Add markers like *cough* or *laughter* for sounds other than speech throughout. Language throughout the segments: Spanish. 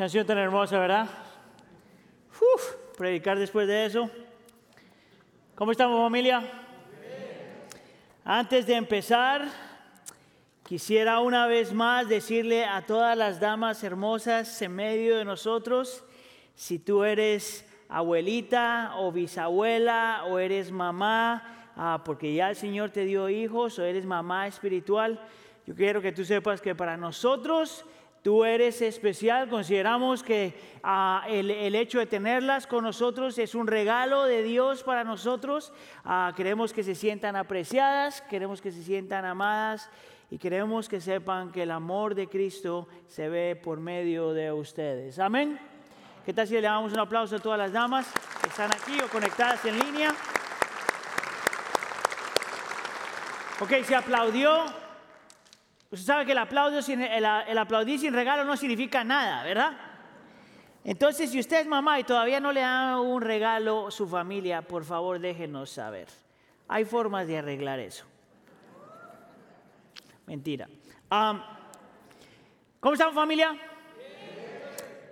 Canción tan hermosa, ¿verdad? Uf, predicar después de eso. ¿Cómo estamos familia? Antes de empezar, quisiera una vez más decirle a todas las damas hermosas en medio de nosotros, si tú eres abuelita o bisabuela o eres mamá, ah, porque ya el Señor te dio hijos o eres mamá espiritual, yo quiero que tú sepas que para nosotros Tú eres especial, consideramos que ah, el, hecho de tenerlas con nosotros es un regalo de Dios para nosotros. Ah, queremos que se sientan apreciadas, queremos que se sientan amadas y queremos que sepan que el amor de Cristo se ve por medio de ustedes. Amén. ¿Qué tal si le damos un aplauso a todas las damas que están aquí o conectadas en línea? Ok, se aplaudió Usted sabe que el, aplauso sin, el, aplaudir sin regalo no significa nada, ¿verdad? Entonces, si usted es mamá y todavía no le da un regalo a su familia, por favor déjenos saber. Hay formas de arreglar eso. Mentira. ¿Cómo estamos familia?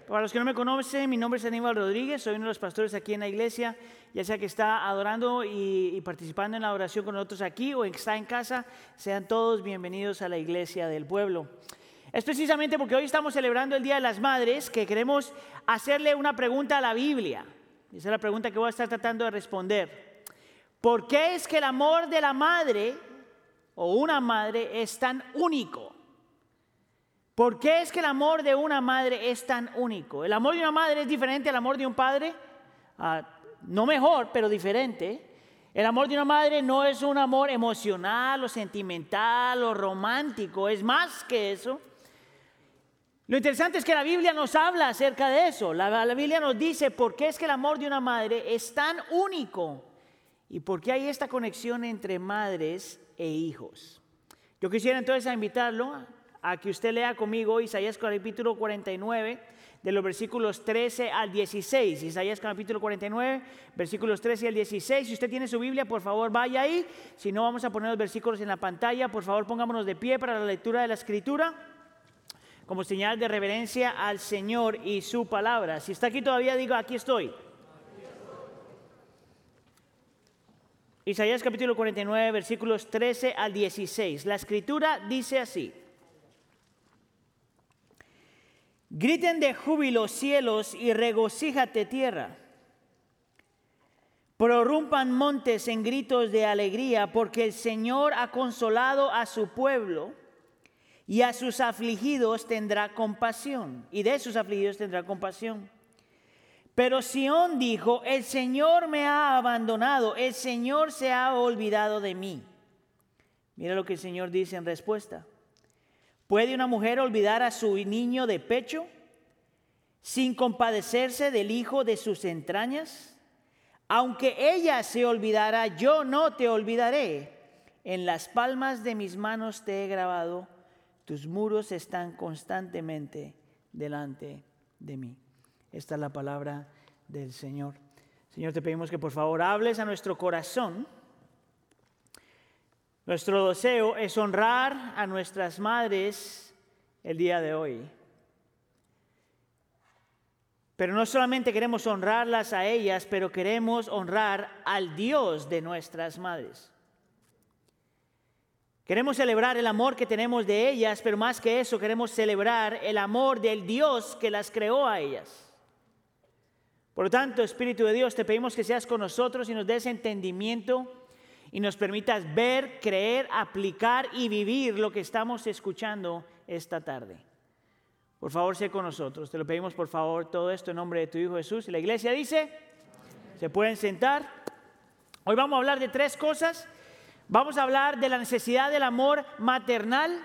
Para los que no me conocen, mi nombre es Aníbal Rodríguez, soy uno de los pastores aquí en la iglesia ya sea que está adorando y, participando en la oración con nosotros aquí o está en casa, sean todos bienvenidos a la iglesia del pueblo. Es precisamente porque hoy estamos celebrando el Día de las Madres que queremos hacerle una pregunta a la Biblia. Esa es la pregunta que voy a estar tratando de responder. ¿Por qué es que el amor de la madre o una madre es tan único? ¿Por qué es que el amor de una madre es tan único? ¿El amor de una madre es diferente al amor de un padre? Ah, no mejor, pero diferente. El amor de una madre no es un amor emocional o sentimental o romántico, es más que eso. Lo interesante es que la Biblia nos habla acerca de eso. La, Biblia nos dice por qué es que el amor de una madre es tan único y por qué hay esta conexión entre madres e hijos. Yo quisiera entonces invitarlo a que usted lea conmigo Isaías capítulo 49 de los versículos 13 al 16. Isaías capítulo 49, versículos 13 al 16. Si usted tiene su Biblia, por favor vaya ahí. Si no, vamos a poner los versículos en la pantalla. Por favor, pongámonos de pie para la lectura de la escritura como señal de reverencia al Señor y su palabra. Si está aquí todavía, diga, aquí estoy. Isaías capítulo 49, versículos 13 al 16. La escritura dice así. Griten de júbilo cielos y regocíjate tierra. Prorrumpan montes en gritos de alegría porque el Señor ha consolado a su pueblo y a sus afligidos tendrá compasión y de sus afligidos tendrá compasión. Pero Sión dijo, el Señor me ha abandonado, el Señor se ha olvidado de mí. Mira lo que el Señor dice en respuesta. ¿Puede una mujer olvidar a su niño de pecho sin compadecerse del hijo de sus entrañas? Aunque ella se olvidara, yo no te olvidaré. En las palmas de mis manos te he grabado, tus muros están constantemente delante de mí. Esta es la palabra del Señor. Señor, te pedimos que por favor hables a nuestro corazón nuestro deseo es honrar a nuestras madres el día de hoy. Pero no solamente queremos honrarlas a ellas, pero queremos honrar al Dios de nuestras madres. Queremos celebrar el amor que tenemos de ellas, pero más que eso queremos celebrar el amor del Dios que las creó a ellas. Por lo tanto, Espíritu de Dios, te pedimos que seas con nosotros y nos des entendimiento y nos permitas ver, creer, aplicar y vivir lo que estamos escuchando esta tarde. Por favor, sé con nosotros. Te lo pedimos, por favor, todo esto en nombre de tu Hijo Jesús. Y la iglesia dice, se pueden sentar. Hoy vamos a hablar de tres cosas. Vamos a hablar de la necesidad del amor maternal,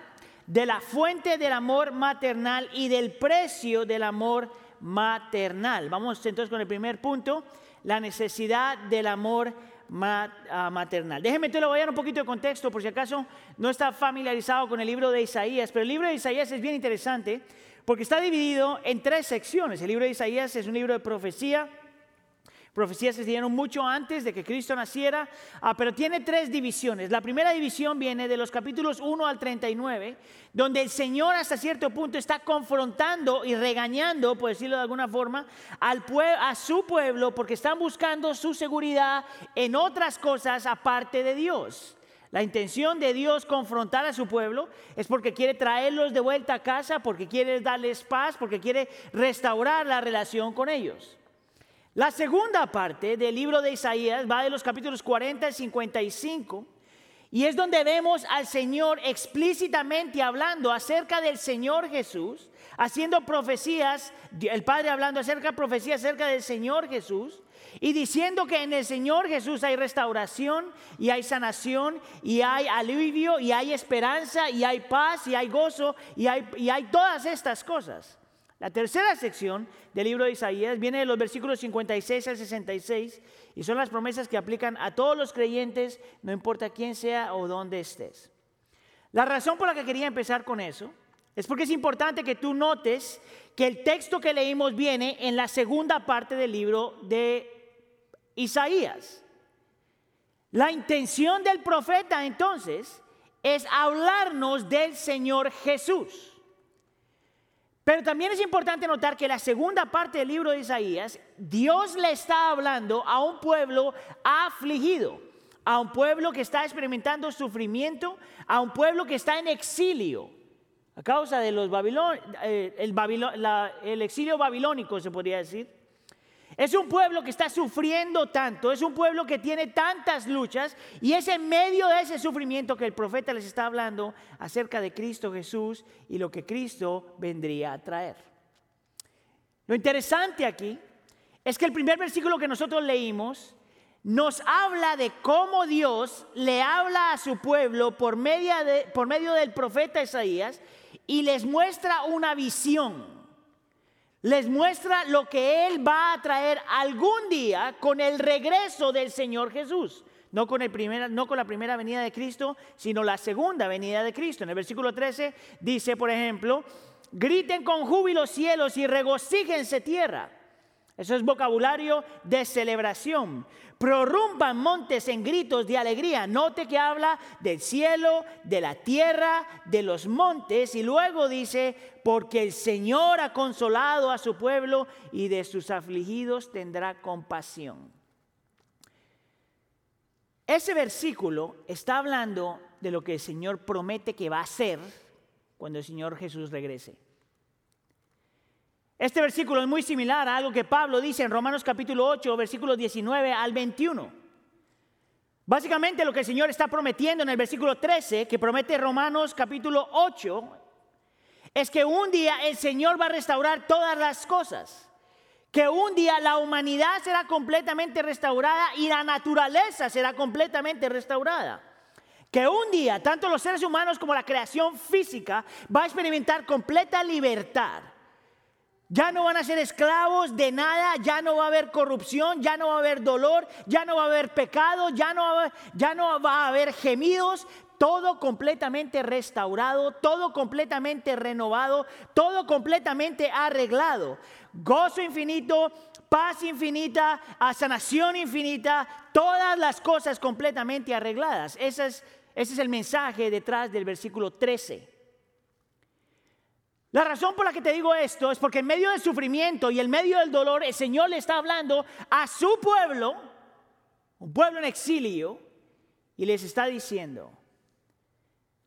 de la fuente del amor maternal y del precio del amor maternal. Vamos entonces con el primer punto, la necesidad del amor maternal maternal. Déjenme te lo voy a un poquito de contexto por si acaso no está familiarizado con el libro de Isaías, pero el libro de Isaías es bien interesante porque está dividido en tres secciones. El libro de Isaías es un libro de profecía, Profecías se dieron mucho antes de que Cristo naciera, ah, pero tiene tres divisiones. La primera división viene de los capítulos 1 al 39, donde el Señor hasta cierto punto está confrontando y regañando, por decirlo de alguna forma, al a su pueblo porque están buscando su seguridad en otras cosas aparte de Dios. La intención de Dios confrontar a su pueblo es porque quiere traerlos de vuelta a casa, porque quiere darles paz, porque quiere restaurar la relación con ellos. La segunda parte del libro de Isaías va de los capítulos 40 al 55 y es donde vemos al Señor explícitamente hablando acerca del Señor Jesús, haciendo profecías, el Padre hablando acerca de profecías acerca del Señor Jesús y diciendo que en el Señor Jesús hay restauración y hay sanación y hay alivio y hay esperanza y hay paz y hay gozo y hay, y hay todas estas cosas. La tercera sección del libro de Isaías viene de los versículos 56 al 66 y son las promesas que aplican a todos los creyentes, no importa quién sea o dónde estés. La razón por la que quería empezar con eso es porque es importante que tú notes que el texto que leímos viene en la segunda parte del libro de Isaías. La intención del profeta entonces es hablarnos del Señor Jesús. Pero también es importante notar que la segunda parte del libro de Isaías, Dios le está hablando a un pueblo afligido, a un pueblo que está experimentando sufrimiento, a un pueblo que está en exilio, a causa de los Babilón, eh, el exilio babilónico, se podría decir. Es un pueblo que está sufriendo tanto, es un pueblo que tiene tantas luchas y es en medio de ese sufrimiento que el profeta les está hablando acerca de Cristo Jesús y lo que Cristo vendría a traer. Lo interesante aquí es que el primer versículo que nosotros leímos nos habla de cómo Dios le habla a su pueblo por medio, del profeta Isaías y les muestra una visión les muestra lo que Él va a traer algún día con el regreso del Señor Jesús. No con, el no con la primera venida de Cristo, sino la segunda venida de Cristo. En el versículo 13 dice, por ejemplo, griten con júbilo cielos y regocíjense tierra. Eso es vocabulario de celebración. Prorrumpan montes en gritos de alegría. Note que habla del cielo, de la tierra, de los montes. Y luego dice, porque el Señor ha consolado a su pueblo y de sus afligidos tendrá compasión. Ese versículo está hablando de lo que el Señor promete que va a hacer cuando el Señor Jesús regrese. Este versículo es muy similar a algo que Pablo dice en Romanos capítulo 8, versículos 19 al 21. Básicamente lo que el Señor está prometiendo en el versículo 13, que promete Romanos capítulo 8, es que un día el Señor va a restaurar todas las cosas. Que un día la humanidad será completamente restaurada y la naturaleza será completamente restaurada. Que un día tanto los seres humanos como la creación física va a experimentar completa libertad ya no van a ser esclavos de nada, ya no va a haber corrupción, ya no va a haber dolor, ya no va a haber pecado, ya no va, ya no va a haber gemidos, todo completamente restaurado, todo completamente renovado, todo completamente arreglado. Gozo infinito, paz infinita, sanación infinita, todas las cosas completamente arregladas. Ese es, ese es el mensaje detrás del versículo 13. La razón por la que te digo esto es porque en medio del sufrimiento y en medio del dolor el Señor le está hablando a su pueblo, un pueblo en exilio, y les está diciendo,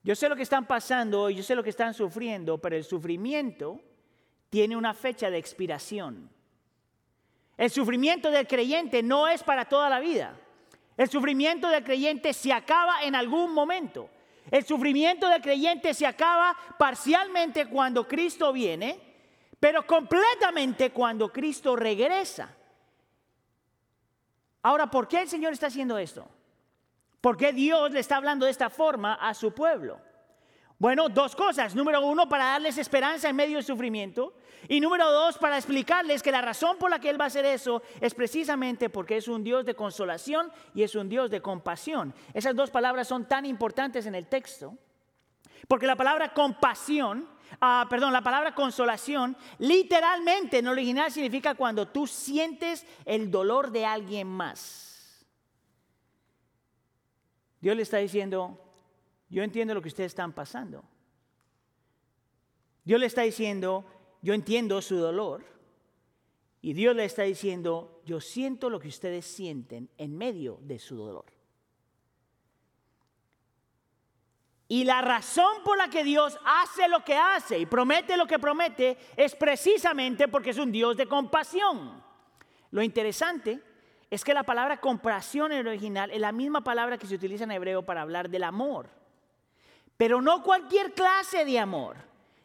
yo sé lo que están pasando, yo sé lo que están sufriendo, pero el sufrimiento tiene una fecha de expiración. El sufrimiento del creyente no es para toda la vida. El sufrimiento del creyente se acaba en algún momento. El sufrimiento del creyente se acaba parcialmente cuando Cristo viene, pero completamente cuando Cristo regresa. Ahora, ¿por qué el Señor está haciendo esto? ¿Por qué Dios le está hablando de esta forma a su pueblo? Bueno, dos cosas. Número uno, para darles esperanza en medio del sufrimiento. Y número dos, para explicarles que la razón por la que Él va a hacer eso es precisamente porque es un Dios de consolación y es un Dios de compasión. Esas dos palabras son tan importantes en el texto Porque la palabra compasión, ah, perdón, la palabra consolación, literalmente en original significa cuando tú sientes el dolor de alguien más. Dios le está diciendo, yo entiendo lo que ustedes están pasando. Dios le está diciendo, yo entiendo su dolor. Y Dios le está diciendo, yo siento lo que ustedes sienten en medio de su dolor. Y la razón por la que Dios hace lo que hace y promete lo que promete es precisamente porque es un Dios de compasión. Lo interesante es que la palabra compasión en el original es la misma palabra que se utiliza en hebreo para hablar del amor. Pero no cualquier clase de amor.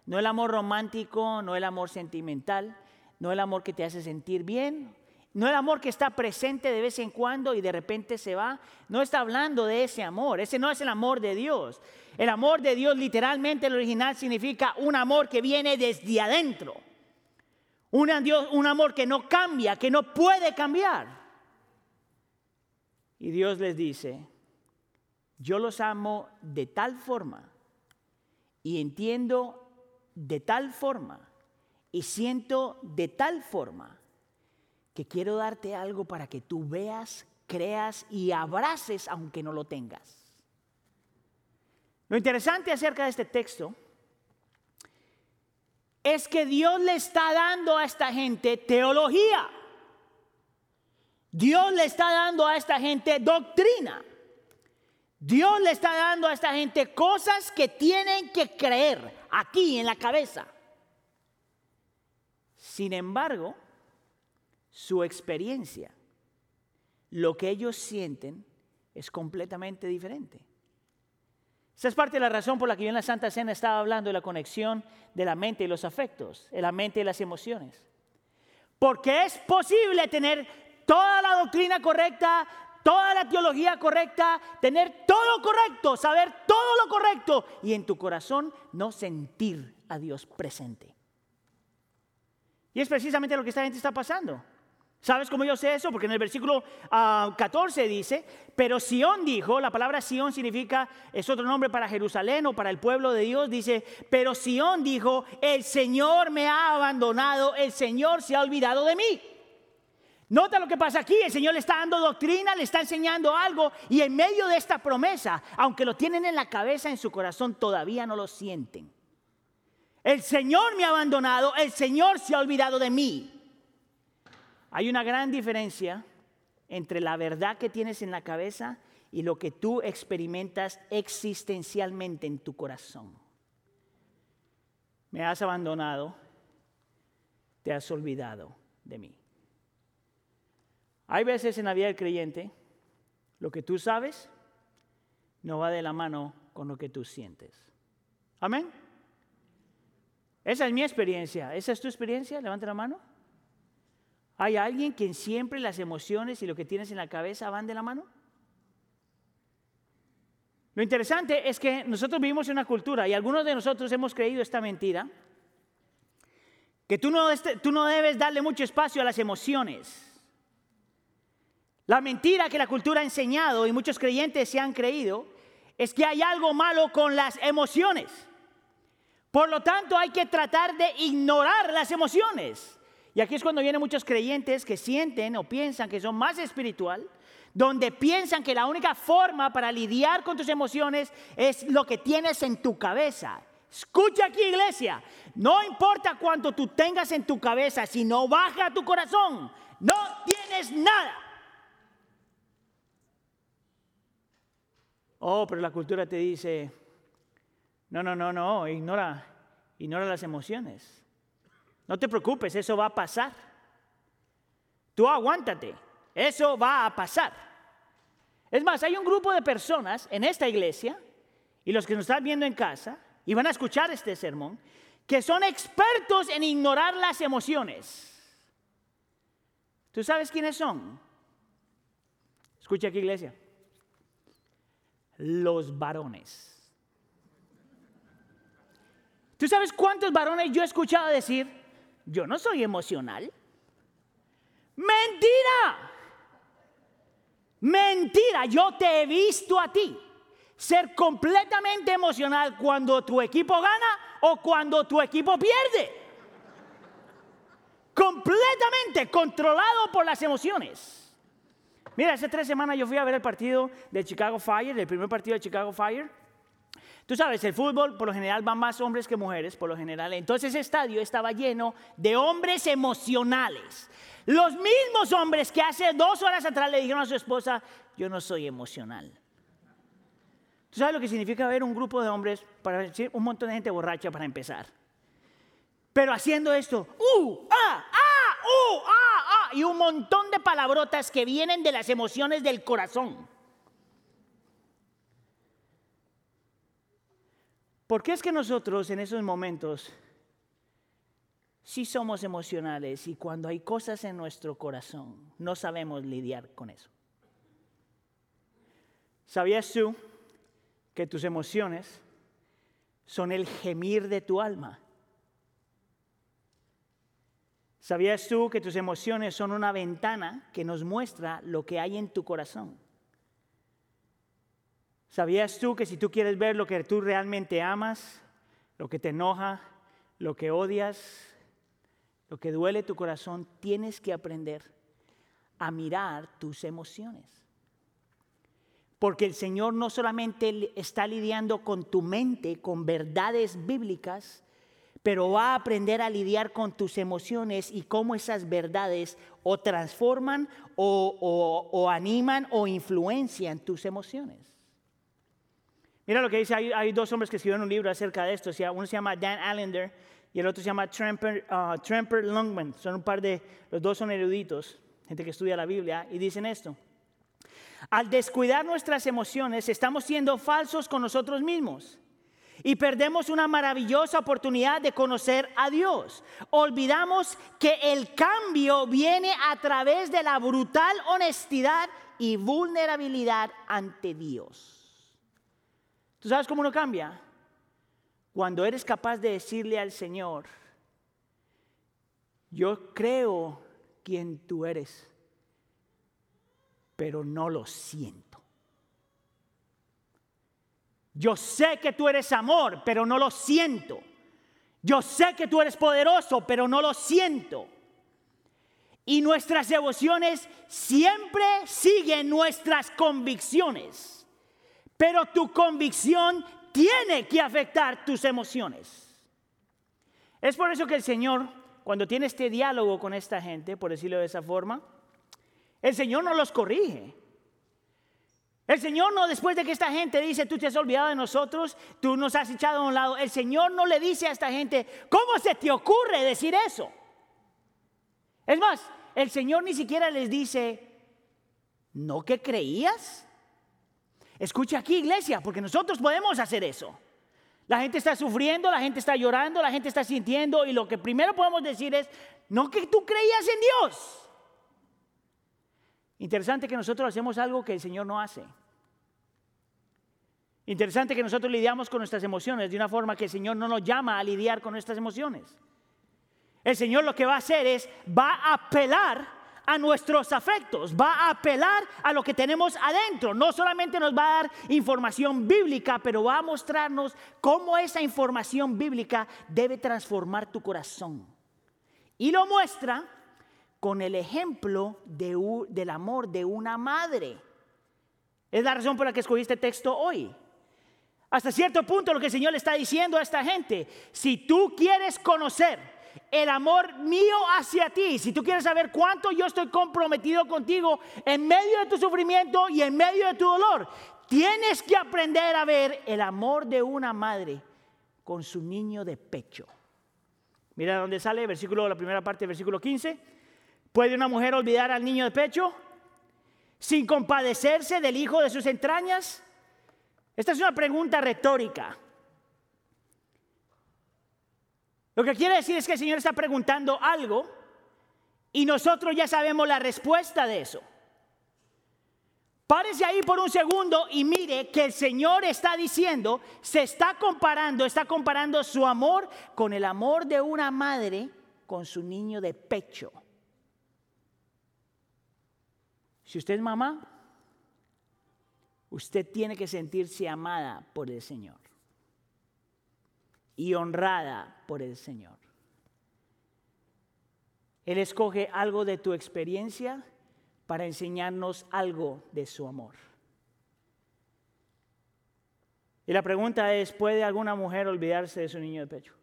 No el amor romántico, no el amor sentimental, no el amor que te hace sentir bien, no el amor que está presente de vez en cuando y de repente se va. No está hablando de ese amor. Ese no es el amor de Dios. El amor de Dios literalmente el original significa un amor que viene desde adentro. Un, un amor que no cambia, que no puede cambiar. Y Dios les dice, yo los amo de tal forma y entiendo de tal forma y siento de tal forma que quiero darte algo para que tú veas, creas y abraces aunque no lo tengas. Lo interesante acerca de este texto es que Dios le está dando a esta gente teología. Dios le está dando a esta gente doctrina. Dios le está dando a esta gente cosas que tienen que creer aquí en la cabeza. Sin embargo, su experiencia, lo que ellos sienten, es completamente diferente. Esa es parte de la razón por la que yo en la Santa Cena estaba hablando de la conexión de la mente y los afectos, de la mente y las emociones. Porque es posible tener toda la doctrina correcta, toda la teología correcta, tener todo correcto, saber todo lo correcto y en tu corazón no sentir a Dios presente. Y es precisamente lo que esta gente está pasando. ¿Sabes cómo yo sé eso? Porque en el versículo 14 ah, dice, pero Sión dijo, la palabra Sión significa, es otro nombre para Jerusalén o para el pueblo de Dios, dice, pero Sión dijo, el Señor me ha abandonado, el Señor se ha olvidado de mí. Nota lo que pasa aquí, el Señor le está dando doctrina, le está enseñando algo y en medio de esta promesa, aunque lo tienen en la cabeza, en su corazón, todavía no lo sienten. El Señor me ha abandonado, el Señor se ha olvidado de mí. Hay una gran diferencia entre la verdad que tienes en la cabeza y lo que tú experimentas existencialmente en tu corazón. Me has abandonado, te has olvidado de mí. Hay veces en la vida del creyente, lo que tú sabes no va de la mano con lo que tú sientes. Amén. Esa es mi experiencia. ¿Esa es tu experiencia? Levanta la mano. ¿Hay alguien quien siempre las emociones y lo que tienes en la cabeza van de la mano? Lo interesante es que nosotros vivimos en una cultura y algunos de nosotros hemos creído esta mentira, que tú no, tú no debes darle mucho espacio a las emociones. La mentira que la cultura ha enseñado y muchos creyentes se han creído es que hay algo malo con las emociones. Por lo tanto, hay que tratar de ignorar las emociones. Y aquí es cuando vienen muchos creyentes que sienten o piensan que son más espiritual, donde piensan que la única forma para lidiar con tus emociones es lo que tienes en tu cabeza. Escucha aquí, iglesia, no importa cuánto tú tengas en tu cabeza, si no baja tu corazón, no tienes nada. Oh, pero la cultura te dice, no, no, no, no, ignora, ignora las emociones. No te preocupes, eso va a pasar. Tú aguántate, eso va a pasar. Es más, hay un grupo de personas en esta iglesia y los que nos están viendo en casa y van a escuchar este sermón, que son expertos en ignorar las emociones. ¿Tú sabes quiénes son? Escucha aquí, iglesia. Los varones. ¿Tú sabes cuántos varones yo he escuchado decir? yo no soy emocional. Mentira. Mentira, yo te he visto a ti. ser completamente emocional cuando tu equipo gana o cuando tu equipo pierde. Completamente controlado por las emociones. Mira, hace tres semanas yo fui a ver el partido de Chicago Fire, el primer partido de Chicago Fire. Tú sabes, el fútbol por lo general van más hombres que mujeres, por lo general. Entonces ese estadio estaba lleno de hombres emocionales. Los mismos hombres que hace dos horas atrás le dijeron a su esposa, yo no soy emocional. ¿Tú sabes lo que significa ver un grupo de hombres, para un montón de gente borracha para empezar? Pero haciendo esto, ¡uh! ¡ah! Y un montón de palabrotas que vienen de las emociones del corazón. ¿Por qué es que nosotros en esos momentos sí somos emocionales y cuando hay cosas en nuestro corazón no sabemos lidiar con eso? ¿Sabías tú que tus emociones son el gemir de tu alma. ¿Sabías tú que tus emociones son una ventana que nos muestra lo que hay en tu corazón? ¿Sabías tú que si tú quieres ver lo que tú realmente amas, lo que te enoja, lo que odias, lo que duele tu corazón, tienes que aprender a mirar tus emociones? Porque el Señor no solamente está lidiando con tu mente, con verdades bíblicas, pero va a aprender a lidiar con tus emociones y cómo esas verdades o transforman o, animan o influencian tus emociones. Mira lo que dice, hay, dos hombres que escribieron un libro acerca de esto, uno se llama Dan Allender y el otro se llama Tremper, uh, Lungman, son un par de, los dos son eruditos, gente que estudia la Biblia, y dicen esto. Al descuidar nuestras emociones, estamos siendo falsos con nosotros mismos y perdemos una maravillosa oportunidad de conocer a Dios. Olvidamos que el cambio viene a través de la brutal honestidad y vulnerabilidad ante Dios. ¿Tú sabes cómo uno cambia? Cuando eres capaz de decirle al Señor, yo creo quien tú eres pero no lo siento. Yo sé que tú eres amor, pero no lo siento. Yo sé que tú eres poderoso, pero no lo siento. Y nuestras devociones siempre siguen nuestras convicciones. Pero tu convicción tiene que afectar tus emociones. Es por eso que el Señor, cuando tiene este diálogo con esta gente, por decirlo de esa forma, el Señor no los corrige. El Señor no, después de que esta gente dice, tú te has olvidado de nosotros, tú nos has echado a un lado, el Señor no le dice a esta gente, ¿cómo se te ocurre decir eso? Es más, el Señor ni siquiera les dice, ¿no que creías? Escucha aquí, iglesia, porque nosotros podemos hacer eso. La gente está sufriendo, la gente está llorando, la gente está sintiendo, y lo que primero podemos decir es, no que tú creías en Dios. Interesante que nosotros hacemos algo que el Señor no hace. Interesante que nosotros lidiamos con nuestras emociones de una forma que el Señor no nos llama a lidiar con nuestras emociones. El Señor lo que va a hacer es, va a apelar a nuestros afectos, va a apelar a lo que tenemos adentro. No solamente nos va a dar información bíblica, pero va a mostrarnos cómo esa información bíblica debe transformar tu corazón. Y lo muestra con el ejemplo del amor de una madre. Es la razón por la que escogí este texto hoy. Hasta cierto punto lo que el Señor le está diciendo a esta gente, si tú quieres conocer el amor mío hacia ti, si tú quieres saber cuánto yo estoy comprometido contigo en medio de tu sufrimiento y en medio de tu dolor, tienes que aprender a ver el amor de una madre con su niño de pecho. Mira dónde sale, versículo, la primera parte versículo 15. ¿Puede una mujer olvidar al niño de pecho sin compadecerse del hijo de sus entrañas? Esta es una pregunta retórica. Lo que quiere decir es que el Señor está preguntando algo y nosotros ya sabemos la respuesta de eso. Párese ahí por un segundo y mire que el Señor está diciendo, se está comparando, está comparando su amor con el amor de una madre con su niño de pecho. Si usted es mamá, usted tiene que sentirse amada por el Señor y honrada por el Señor. Él escoge algo de tu experiencia para enseñarnos algo de su amor. Y la pregunta es, ¿puede alguna mujer olvidarse de su niño de pecho?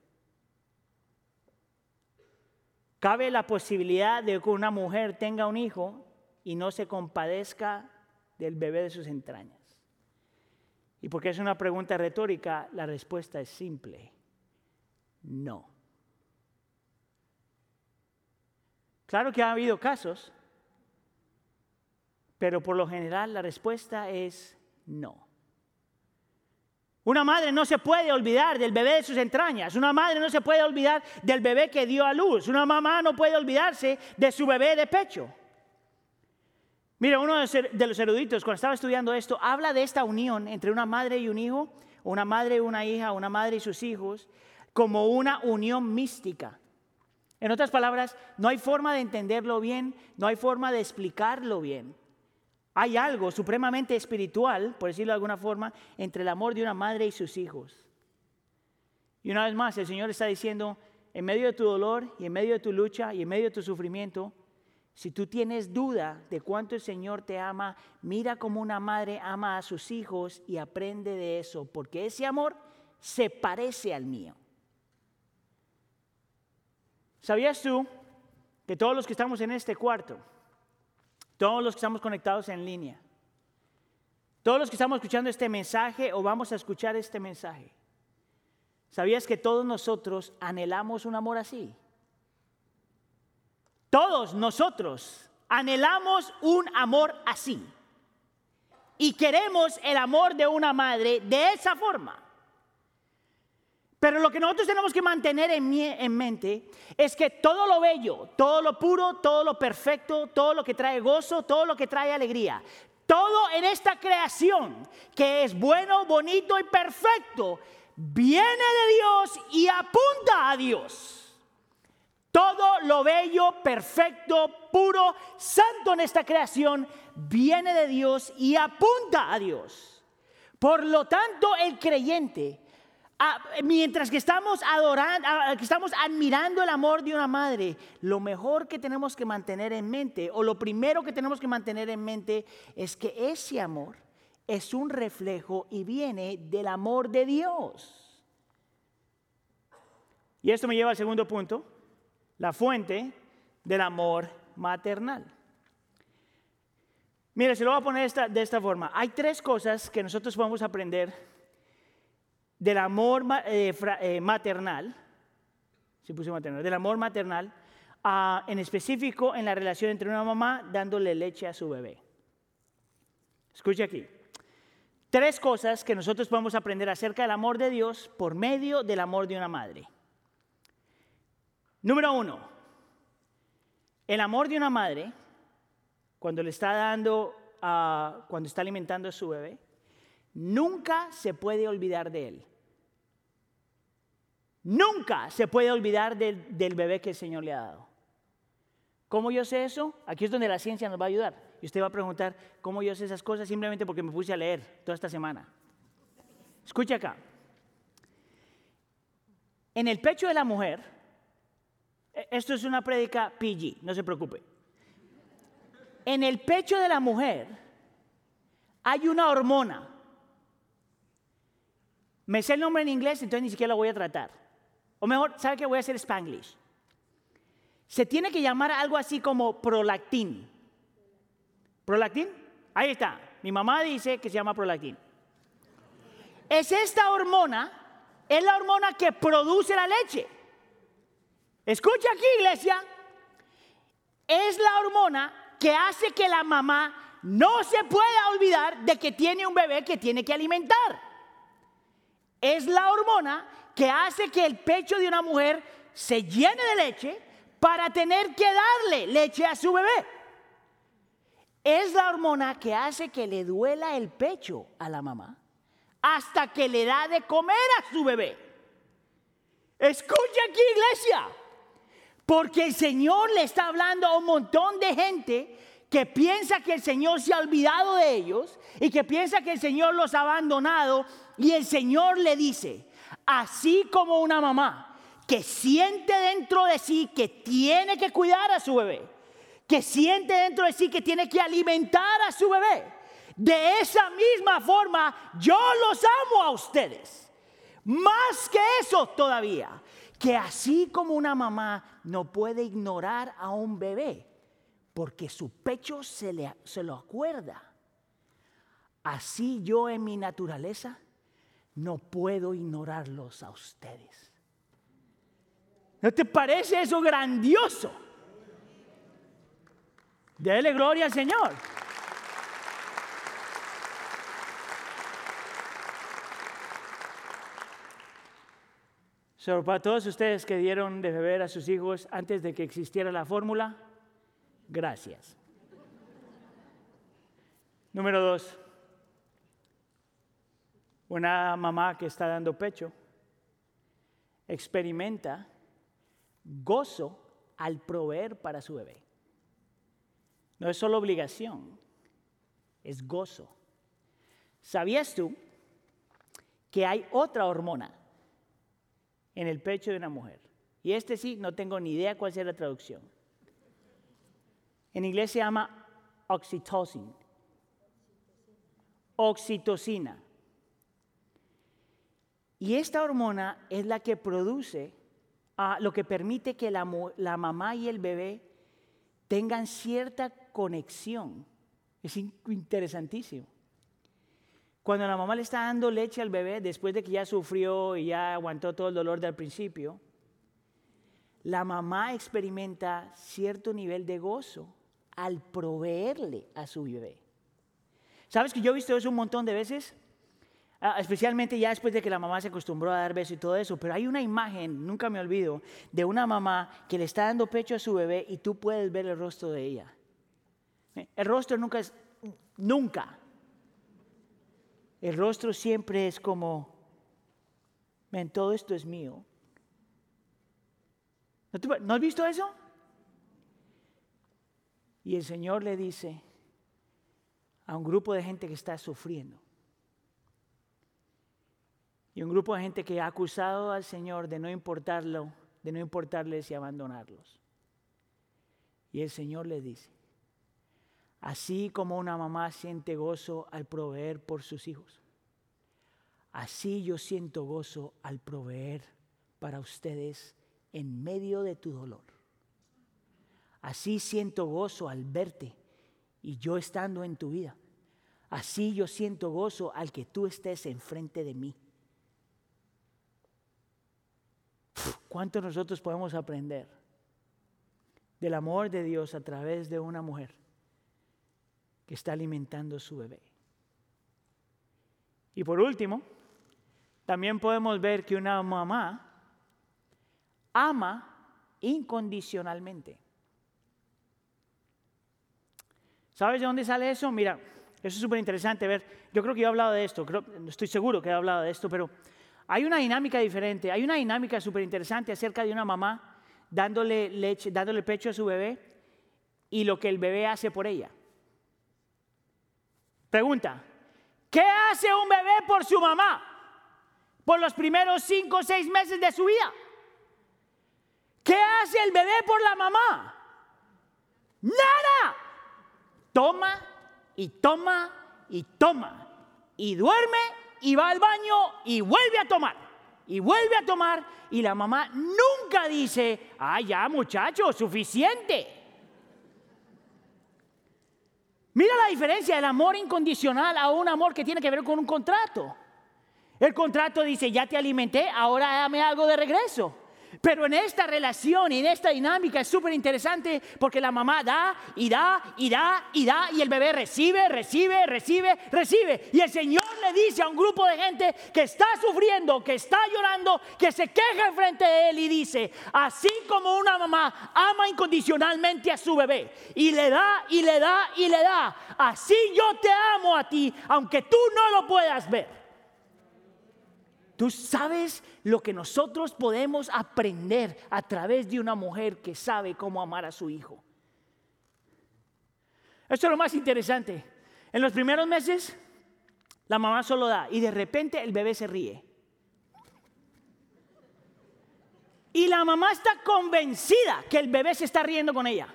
¿Cabe la posibilidad de que una mujer tenga un hijo y no se compadezca del bebé de sus entrañas? Y porque es una pregunta retórica, la respuesta es simple. No. Claro que ha habido casos, pero por lo general la respuesta es no. Una madre no se puede olvidar del bebé de sus entrañas. Una madre no se puede olvidar del bebé que dio a luz. Una mamá no puede olvidarse de su bebé de pecho. Mira, uno de los eruditos, cuando estaba estudiando esto, habla de esta unión entre una madre y un hijo, una madre y una hija, una madre y sus hijos, como una unión mística. En otras palabras, no hay forma de entenderlo bien, no hay forma de explicarlo bien. Hay algo supremamente espiritual, por decirlo de alguna forma, entre el amor de una madre y sus hijos. Y una vez más, el Señor está diciendo, en medio de tu dolor y en medio de tu lucha y en medio de tu sufrimiento, si tú tienes duda de cuánto el Señor te ama, mira como una madre ama a sus hijos y aprende de eso, porque ese amor se parece al mío. ¿Sabías tú que todos los que estamos en este cuarto, todos los que estamos conectados en línea, todos los que estamos escuchando este mensaje o vamos a escuchar este mensaje, ¿sabías que todos nosotros anhelamos un amor así? Todos nosotros anhelamos un amor así. Y queremos el amor de una madre de esa forma. Pero lo que nosotros tenemos que mantener en, mente es que todo lo bello, todo lo puro, todo lo perfecto, todo lo que trae gozo, todo lo que trae alegría, todo en esta creación que es bueno, bonito y perfecto, viene de Dios y apunta a Dios. Todo lo bello, perfecto, puro, santo en esta creación viene de Dios y apunta a Dios. Por lo tanto, el creyente mientras que estamos adorando, que estamos admirando el amor de una madre, lo mejor que tenemos que mantener en mente, o lo primero que tenemos que mantener en mente, es que ese amor es un reflejo y viene del amor de Dios. Y esto me lleva al segundo punto, la fuente del amor maternal. Mire, se lo voy a poner de esta forma. Hay tres cosas que nosotros podemos aprender del amor eh, eh, maternal, si puse maternal, del amor maternal, en específico en la relación entre una mamá dándole leche a su bebé. Escuche aquí. Tres cosas que nosotros podemos aprender acerca del amor de Dios por medio del amor de una madre. Número uno, el amor de una madre, cuando le está dando, cuando está alimentando a su bebé, nunca se puede olvidar de él. Nunca se puede olvidar del, bebé que el Señor le ha dado. ¿Cómo yo sé eso? Aquí es donde la ciencia nos va a ayudar. Y usted va a preguntar, ¿cómo yo sé esas cosas? Simplemente porque me puse a leer toda esta semana. Escucha acá. En el pecho de la mujer, esto es una prédica PG, no se preocupe. En el pecho de la mujer hay una hormona me sé el nombre en inglés, entonces ni siquiera lo voy a tratar. O mejor, ¿sabe qué? Voy a hacer spanglish. Se tiene que llamar algo así como prolactín. ¿Prolactín? Ahí está. Mi mamá dice que se llama prolactín. Es esta hormona, es la hormona que produce la leche. Escucha aquí, iglesia. Es la hormona que hace que la mamá no se pueda olvidar de que tiene un bebé que tiene que alimentar es la hormona que hace que el pecho de una mujer se llene de leche para tener que darle leche a su bebé. Es la hormona que hace que le duela el pecho a la mamá hasta que le da de comer a su bebé. Escucha aquí, iglesia, porque el Señor le está hablando a un montón de gente que piensa que el Señor se ha olvidado de ellos y que piensa que el Señor los ha abandonado y el Señor le dice, así como una mamá que siente dentro de sí que tiene que cuidar a su bebé, que siente dentro de sí que tiene que alimentar a su bebé, de esa misma forma yo los amo a ustedes. Más que eso todavía, que así como una mamá no puede ignorar a un bebé, porque su pecho se, le, se lo acuerda. Así yo en mi naturaleza no puedo ignorarlos a ustedes. ¿No te parece eso grandioso? Dele gloria al Señor. So, para todos ustedes que dieron de beber a sus hijos antes de que existiera la fórmula, gracias. Número dos, una mamá que está dando pecho experimenta gozo al proveer para su bebé. No es solo obligación, es gozo. ¿Sabías tú que hay otra hormona en el pecho de una mujer? Y este sí, no tengo ni idea cuál sea la traducción. En inglés se llama oxytocin. Oxitocina. Y esta hormona es la que produce, ah, lo que permite que la, la, mamá y el bebé tengan cierta conexión. Es interesantísimo. Cuando la mamá le está dando leche al bebé, después de que ya sufrió y ya aguantó todo el dolor del principio, la mamá experimenta cierto nivel de gozo al proveerle a su bebé. ¿Sabes que yo he visto eso un montón de veces? Ah, especialmente ya después de que la mamá se acostumbró a dar beso y todo eso, pero hay una imagen, nunca me olvido, de una mamá que le está dando pecho a su bebé y tú puedes ver el rostro de ella. Eh, el rostro nunca es, nunca. El rostro siempre es como, ven, todo esto es mío. ¿No has visto eso? Y el Señor le dice a un grupo de gente que está sufriendo, y un grupo de gente que ha acusado al Señor de no importarlo, de no importarles y abandonarlos. Y el Señor le dice, así como una mamá siente gozo al proveer por sus hijos, así yo siento gozo al proveer para ustedes en medio de tu dolor. Así siento gozo al verte y yo estando en tu vida. Así yo siento gozo al que tú estés enfrente de mí. ¿Cuánto nosotros podemos aprender del amor de Dios a través de una mujer que está alimentando su bebé? Y por último, también podemos ver que una mamá ama incondicionalmente. ¿Sabes de dónde sale eso? Mira, eso es súper interesante ver. Yo creo que yo he hablado de esto, estoy seguro que he hablado de esto, pero hay una dinámica diferente, hay una dinámica súper interesante acerca de una mamá dándole leche, dándole pecho a su bebé y lo que el bebé hace por ella. Pregunta, ¿qué hace un bebé por su mamá por los primeros cinco o seis meses de su vida? ¿Qué hace el bebé por la mamá? Nada. Toma y toma y toma y duerme y va al baño y vuelve a tomar. Y vuelve a tomar y la mamá nunca dice, ah, ya muchacho, suficiente. Mira la diferencia del amor incondicional a un amor que tiene que ver con un contrato. El contrato dice, ya te alimenté, ahora dame algo de regreso. Pero en esta relación y en esta dinámica es súper interesante porque la mamá da y da y da y da y el bebé recibe, recibe, recibe, recibe. Y el Señor le dice a un grupo de gente que está sufriendo, que está llorando, que se queja enfrente de él y dice, así como una mamá ama incondicionalmente a su bebé y le da y le da y le da, así yo te amo a ti, aunque tú no lo puedas ver. Tú sabes lo que nosotros podemos aprender a través de una mujer que sabe cómo amar a su hijo. Esto es lo más interesante. En los primeros meses, la mamá solo da y de repente el bebé se ríe. Y la mamá está convencida que el bebé se está riendo con ella.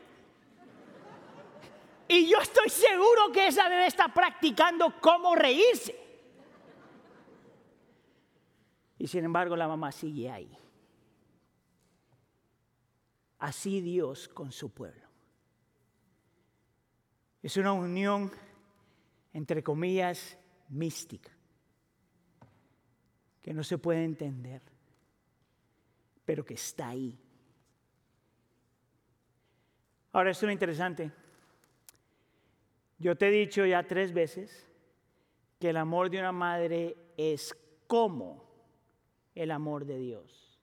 Y yo estoy seguro que esa bebé está practicando cómo reírse. Y sin embargo la mamá sigue ahí. Así Dios con su pueblo. Es una unión, entre comillas, mística, que no se puede entender, pero que está ahí. Ahora, esto es lo interesante. Yo te he dicho ya tres veces que el amor de una madre es como el amor de Dios,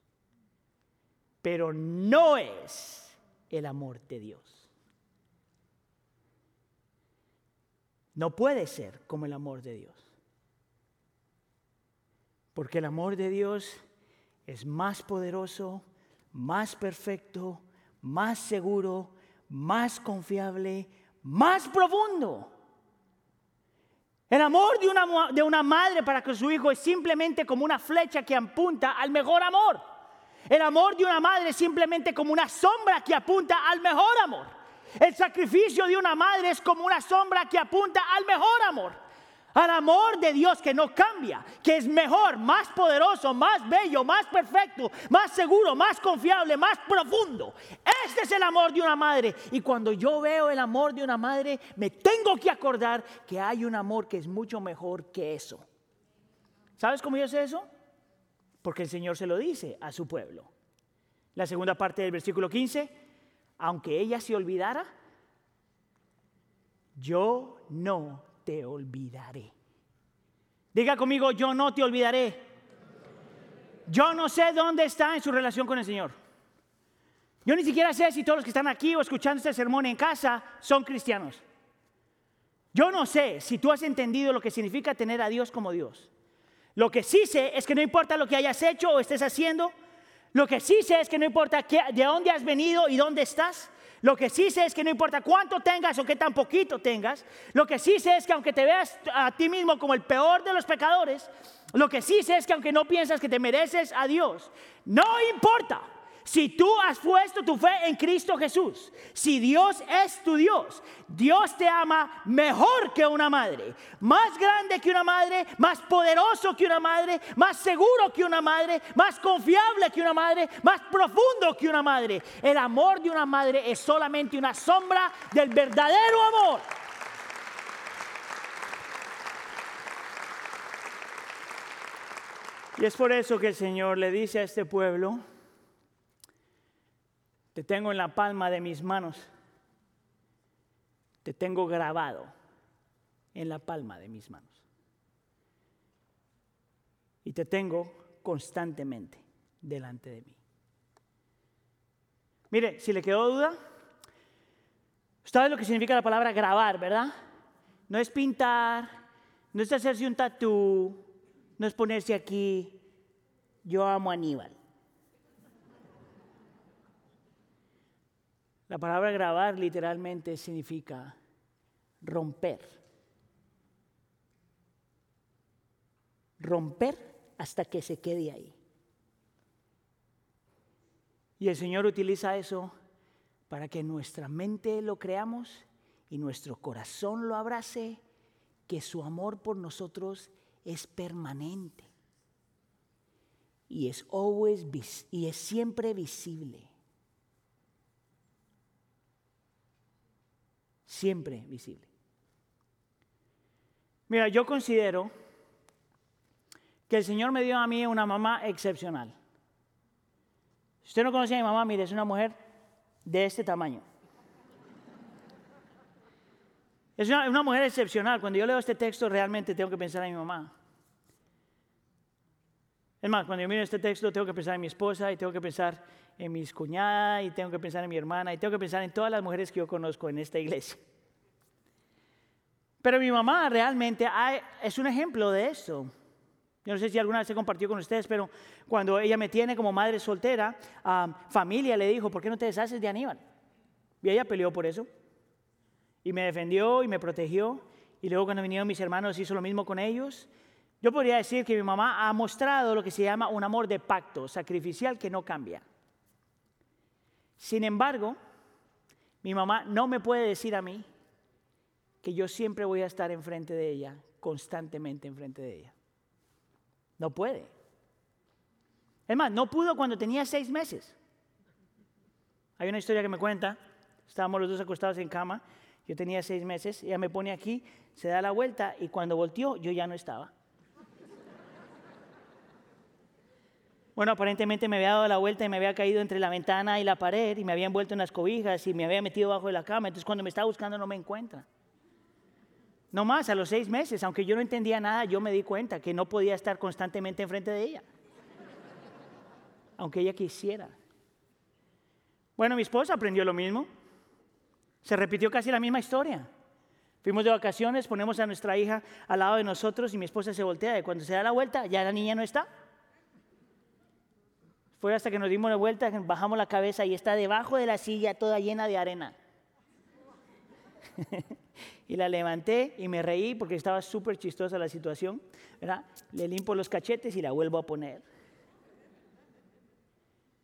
pero no es el amor de Dios. No puede ser como el amor de Dios. Porque el amor de Dios es más poderoso, más perfecto, más seguro, más confiable, más profundo. El amor de una, de una madre para con su hijo es simplemente como una flecha que apunta al mejor amor. El amor de una madre es simplemente como una sombra que apunta al mejor amor. El sacrificio de una madre es como una sombra que apunta al mejor amor. Al amor de Dios que no cambia, que es mejor, más poderoso, más bello, más perfecto, más seguro, más confiable, más profundo. Este es el amor de una madre. Y cuando yo veo el amor de una madre, me tengo que acordar que hay un amor que es mucho mejor que eso. ¿Sabes cómo yo sé eso? Porque el Señor se lo dice a su pueblo. La segunda parte del versículo 15 aunque ella se olvidara, yo no olvidaré. Diga conmigo, yo no te olvidaré. Yo no sé dónde está en su relación con el Señor. Yo ni siquiera sé si todos los que están aquí o escuchando este sermón en casa son cristianos. Yo no sé si tú has entendido lo que significa tener a Dios como Dios. Lo que sí sé es que no importa lo que hayas hecho o estés haciendo, lo que sí sé es que no importa de dónde has venido y dónde estás. Lo que sí sé es que no importa cuánto tengas o qué tan poquito tengas. Lo que sí sé es que aunque te veas a ti mismo como el peor de los pecadores, lo que sí sé es que aunque no piensas que te mereces a Dios, no importa. Si tú has puesto tu fe en Cristo Jesús, si Dios es tu Dios, Dios te ama mejor que una madre, más grande que una madre, más poderoso que una madre, más seguro que una madre, más confiable que una madre, más profundo que una madre. El amor de una madre es solamente una sombra del verdadero amor. Y es por eso que el Señor le dice a este pueblo, te tengo en la palma de mis manos. Te tengo grabado en la palma de mis manos. Y te tengo constantemente delante de mí. Mire, si le quedó duda, sabe lo que significa la palabra grabar, ¿verdad? No es pintar, no es hacerse un tatú, no es ponerse aquí, yo amo a Aníbal. La palabra grabar literalmente significa romper. Romper hasta que se quede ahí. Y el Señor utiliza eso para que nuestra mente lo creamos y nuestro corazón lo abrace, que su amor por nosotros es permanente y es always y es siempre visible. Siempre visible. Mira, yo considero que el Señor me dio a mí una mamá excepcional. Si usted no conoce a mi mamá, mire, es una mujer de este tamaño. Es una, una, mujer excepcional. Cuando yo leo este texto, realmente tengo que pensar en mi mamá. Es más, cuando yo miro este texto, tengo que pensar en mi esposa y tengo que pensar en mis cuñadas y tengo que pensar en mi hermana y tengo que pensar en todas las mujeres que yo conozco en esta iglesia. Pero mi mamá realmente es un ejemplo de esto. Yo no sé si alguna vez se compartió con ustedes, pero cuando ella me tiene como madre soltera, familia le dijo, ¿por qué no te deshaces de Aníbal? Y ella peleó por eso. y me defendió y me protegió. Y luego cuando vinieron mis hermanos hizo lo mismo con ellos. Yo podría decir que mi mamá ha mostrado lo que se llama un amor de pacto, sacrificial que no cambia. Sin embargo, mi mamá no me puede decir a mí que yo siempre voy a estar enfrente de ella, constantemente enfrente de ella. No puede. Es más, no pudo cuando tenía seis meses. Hay una historia que me cuenta, estábamos los dos acostados en cama, yo tenía seis meses, ella me pone aquí, se da la vuelta y cuando volteó yo ya no estaba. Bueno, aparentemente me había dado la vuelta y me había caído entre la ventana y la pared y me había envuelto en las cobijas y me había metido bajo de la cama. Entonces cuando me estaba buscando no me encuentra. No más, a los seis meses, aunque yo no entendía nada, yo me di cuenta que no podía estar constantemente enfrente de ella. Aunque ella quisiera. Bueno, mi esposa aprendió lo mismo. Se repitió casi la misma historia. Fuimos de vacaciones, ponemos a nuestra hija al lado de nosotros y mi esposa se voltea y cuando se da la vuelta ya la niña no está. Fue hasta que nos dimos la vuelta, bajamos la cabeza y está debajo de la silla toda llena de arena. *laughs* y la levanté y me reí porque estaba súper chistosa la situación. Le limpo los cachetes y la vuelvo a poner.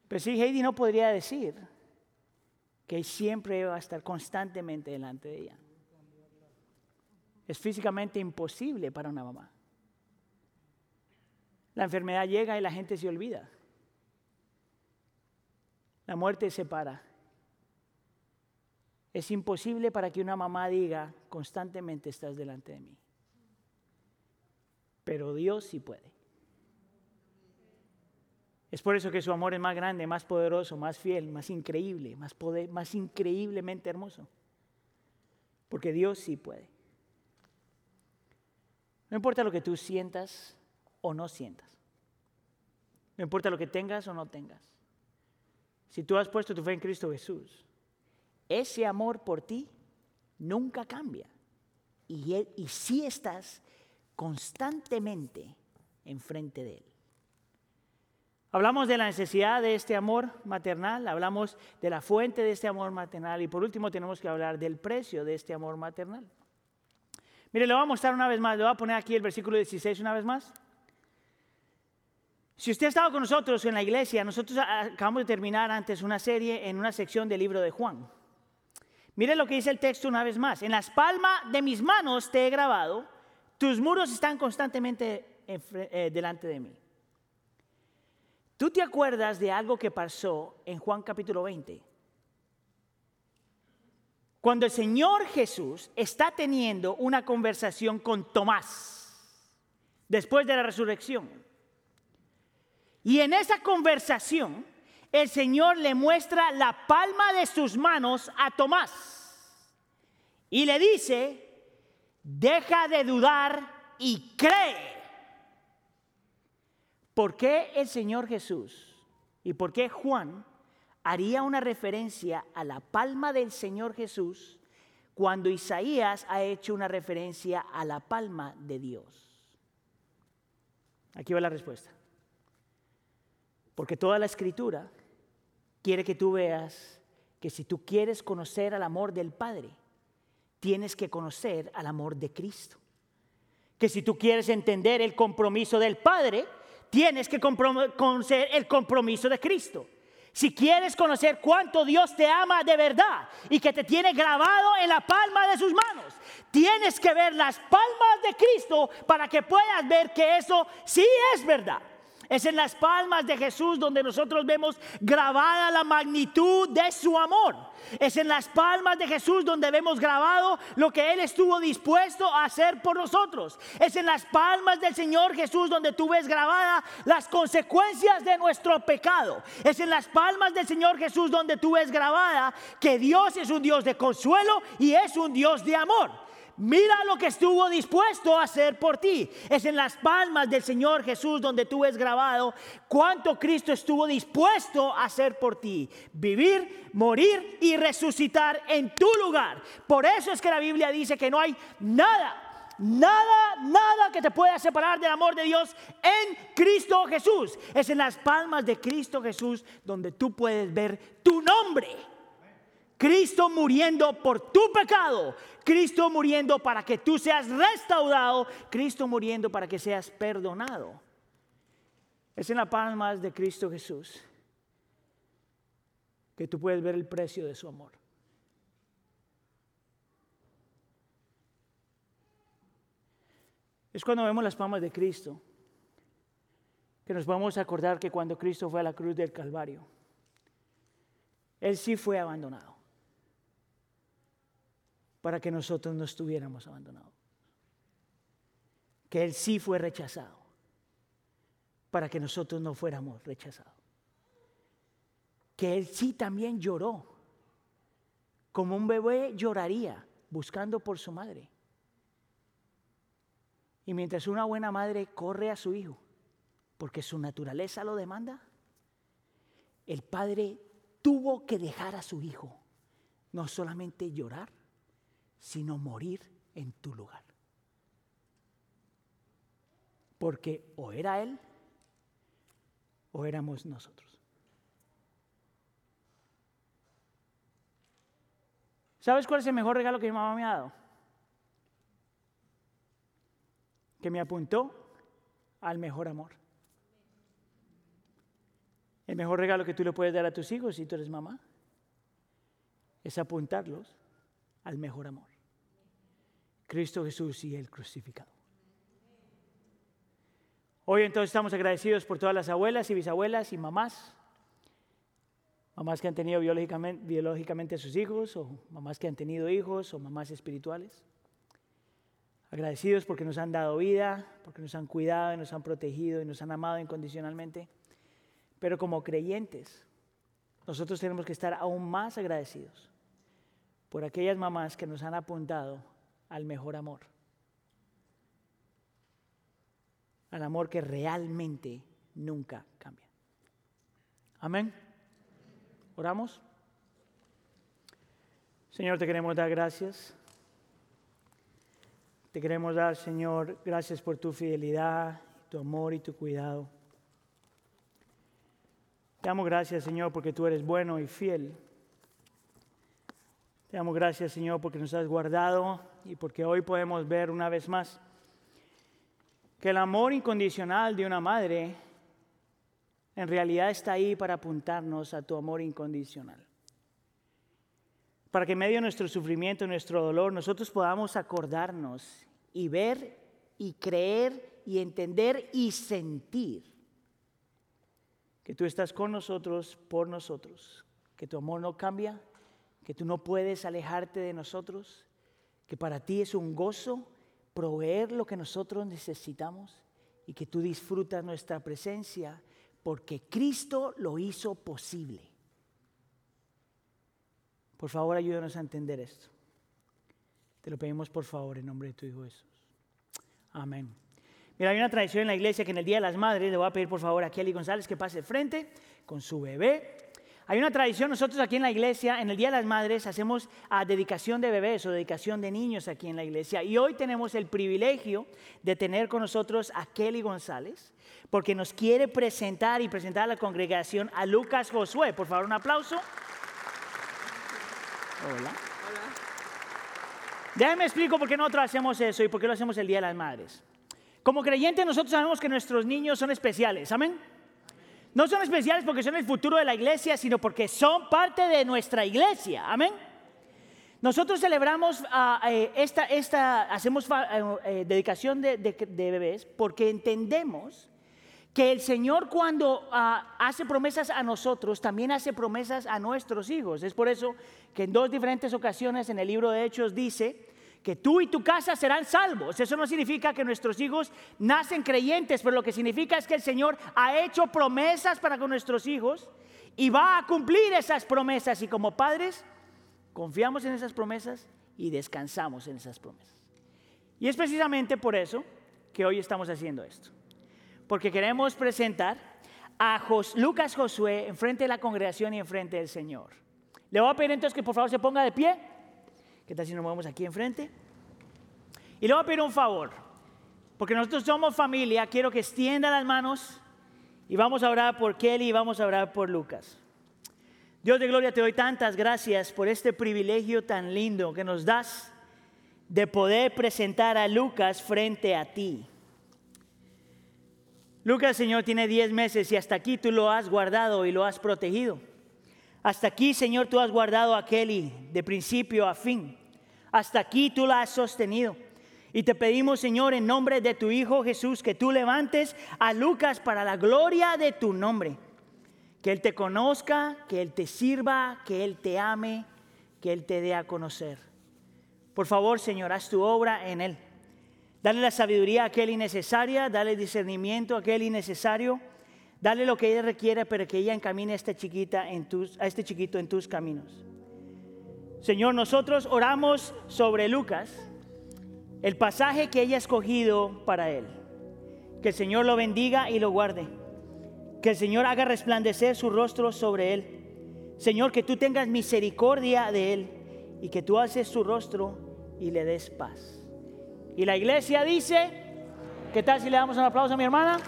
Pero sí, Heidi no podría decir que siempre va a estar constantemente delante de ella. Es físicamente imposible para una mamá. La enfermedad llega y la gente se olvida. La muerte separa. Es imposible para que una mamá diga constantemente estás delante de mí. Pero Dios sí puede. Es por eso que su amor es más grande, más poderoso, más fiel, más increíble, más, poder, más increíblemente hermoso. Porque Dios sí puede. No importa lo que tú sientas o no sientas. No importa lo que tengas o no tengas si tú has puesto tu fe en Cristo Jesús, ese amor por ti nunca cambia. Y, y sí estás constantemente enfrente de Él. Hablamos de la necesidad de este amor maternal, hablamos de la fuente de este amor maternal y por último tenemos que hablar del precio de este amor maternal. Mire, le voy a mostrar una vez más, le voy a poner aquí el versículo 16 una vez más. Si usted ha estado con nosotros en la iglesia, nosotros acabamos de terminar antes una serie en una sección del libro de Juan. Mire lo que dice el texto una vez más. En las palmas de mis manos te he grabado, tus muros están constantemente eh, delante de mí. ¿Tú te acuerdas de algo que pasó en Juan capítulo 20? Cuando el Señor Jesús está teniendo una conversación con Tomás después de la resurrección. Y en esa conversación, el Señor le muestra la palma de sus manos a Tomás y le dice, deja de dudar y cree. ¿Por qué el Señor Jesús y por qué Juan haría una referencia a la palma del Señor Jesús cuando Isaías ha hecho una referencia a la palma de Dios? Aquí va la respuesta. Porque toda la escritura quiere que tú veas que si tú quieres conocer al amor del Padre, tienes que conocer al amor de Cristo. Que si tú quieres entender el compromiso del Padre, tienes que conocer el compromiso de Cristo. Si quieres conocer cuánto Dios te ama de verdad y que te tiene grabado en la palma de sus manos, tienes que ver las palmas de Cristo para que puedas ver que eso sí es verdad. Es en las palmas de Jesús donde nosotros vemos grabada la magnitud de su amor. Es en las palmas de Jesús donde vemos grabado lo que Él estuvo dispuesto a hacer por nosotros. Es en las palmas del Señor Jesús donde tú ves grabada las consecuencias de nuestro pecado. Es en las palmas del Señor Jesús donde tú ves grabada que Dios es un Dios de consuelo y es un Dios de amor. Mira lo que estuvo dispuesto a hacer por ti. Es en las palmas del Señor Jesús donde tú ves grabado cuánto Cristo estuvo dispuesto a hacer por ti. Vivir, morir y resucitar en tu lugar. Por eso es que la Biblia dice que no hay nada Nada, nada que te pueda separar del amor de Dios en Cristo Jesús. Es en las palmas de Cristo Jesús donde tú puedes ver tu nombre. Cristo muriendo por tu pecado, Cristo muriendo para que tú seas restaurado, Cristo muriendo para que seas perdonado. Es en la palmas de Cristo Jesús que tú puedes ver el precio de su amor. Es cuando vemos las palmas de Cristo que nos vamos a acordar que cuando Cristo fue a la cruz del Calvario, Él sí fue abandonado para que nosotros no estuviéramos abandonados. Que Él sí fue rechazado para que nosotros no fuéramos rechazados. Que Él sí también lloró, como un bebé lloraría buscando por su madre. Y mientras una buena madre corre a su hijo, porque su naturaleza lo demanda, el padre tuvo que dejar a su hijo no solamente llorar, sino morir en tu lugar. Porque o era Él o éramos nosotros. ¿Sabes cuál es el mejor regalo que mi mamá me ha dado? Que me apuntó al mejor amor. El mejor regalo que tú le puedes dar a tus hijos si tú eres mamá es apuntarlos al mejor amor. Cristo Jesús y el crucificado. Hoy entonces estamos agradecidos por todas las abuelas y bisabuelas y mamás. Mamás que han tenido biológicamente, biológicamente a sus hijos, o mamás que han tenido hijos, o mamás espirituales. Agradecidos porque nos han dado vida, porque nos han cuidado y nos han protegido y nos han amado incondicionalmente. Pero como creyentes, nosotros tenemos que estar aún más agradecidos por aquellas mamás que nos han apuntado al mejor amor. Al amor que realmente nunca cambia. Amén. Oramos. Señor, te queremos dar gracias. Te queremos dar, Señor, gracias por tu fidelidad, tu amor y tu cuidado. Te damos gracias, Señor, porque tú eres bueno y fiel. Te damos gracias, Señor, porque nos has guardado y porque hoy podemos ver una vez más que el amor incondicional de una madre en realidad está ahí para apuntarnos a tu amor incondicional. Para que en medio de nuestro sufrimiento, nuestro dolor, nosotros podamos acordarnos y ver y creer y entender y sentir que tú estás con nosotros, por nosotros, que tu amor no cambia, que tú no puedes alejarte de nosotros, que para ti es un gozo proveer lo que nosotros necesitamos y que tú disfrutas nuestra presencia porque Cristo lo hizo posible. Por favor, ayúdanos a entender esto. Te lo pedimos por favor en nombre de tu Hijo Jesús. Amén. Mira, hay una tradición en la iglesia que en el Día de las Madres, le voy a pedir por favor a Kelly González que pase frente con su bebé. Hay una tradición, nosotros aquí en la iglesia, en el Día de las Madres, hacemos a dedicación de bebés o dedicación de niños aquí en la iglesia. Y hoy tenemos el privilegio de tener con nosotros a Kelly González, porque nos quiere presentar y presentar a la congregación a Lucas Josué. Por favor, un aplauso. Hola. Hola. Déjame explico por qué nosotros hacemos eso y por qué lo hacemos el Día de las Madres. Como creyentes nosotros sabemos que nuestros niños son especiales. Amén. No son especiales porque son el futuro de la iglesia, sino porque son parte de nuestra iglesia. Amén. Nosotros celebramos ah, eh, esta, esta, hacemos eh, eh, dedicación de, bebés porque entendemos que el Señor cuando ah, hace promesas a nosotros, también hace promesas a nuestros hijos. Es por eso que en dos diferentes ocasiones en el libro de Hechos dice que tú y tu casa serán salvos. Eso no significa que nuestros hijos nacen creyentes, pero lo que significa es que el Señor ha hecho promesas para con nuestros hijos y va a cumplir esas promesas. Y como padres, confiamos en esas promesas y descansamos en esas promesas. Y es precisamente por eso que hoy estamos haciendo esto. Porque queremos presentar a Lucas Josué enfrente de la congregación y enfrente del Señor. Le voy a pedir entonces que por favor se ponga de pie. ¿Qué tal si nos movemos aquí enfrente? Y le voy a pedir un favor, porque nosotros somos familia, quiero que extienda las manos y vamos a orar por Kelly y vamos a orar por Lucas. Dios de gloria, te doy tantas gracias por este privilegio tan lindo que nos das de poder presentar a Lucas frente a ti. Lucas, Señor, tiene 10 meses y hasta aquí tú lo has guardado y lo has protegido. Hasta aquí, Señor, tú has guardado a Kelly de principio a fin. Hasta aquí tú la has sostenido. Y te pedimos, Señor, en nombre de tu Hijo Jesús, que tú levantes a Lucas para la gloria de tu nombre que Él te conozca, que Él te sirva, que Él te ame, que Él te dé a conocer. Por favor, Señor, haz tu obra en Él. Dale la sabiduría a aquel innecesaria, dale discernimiento a aquel innecesario, dale lo que ella requiere para que ella encamine a esta chiquita en tus, a este chiquito en tus caminos. Señor, nosotros oramos sobre Lucas, el pasaje que ella ha escogido para él. Que el Señor lo bendiga y lo guarde. Que el Señor haga resplandecer su rostro sobre él. Señor, que tú tengas misericordia de él y que tú haces su rostro y le des paz. Y la iglesia dice, ¿qué tal si le damos un aplauso a mi hermana?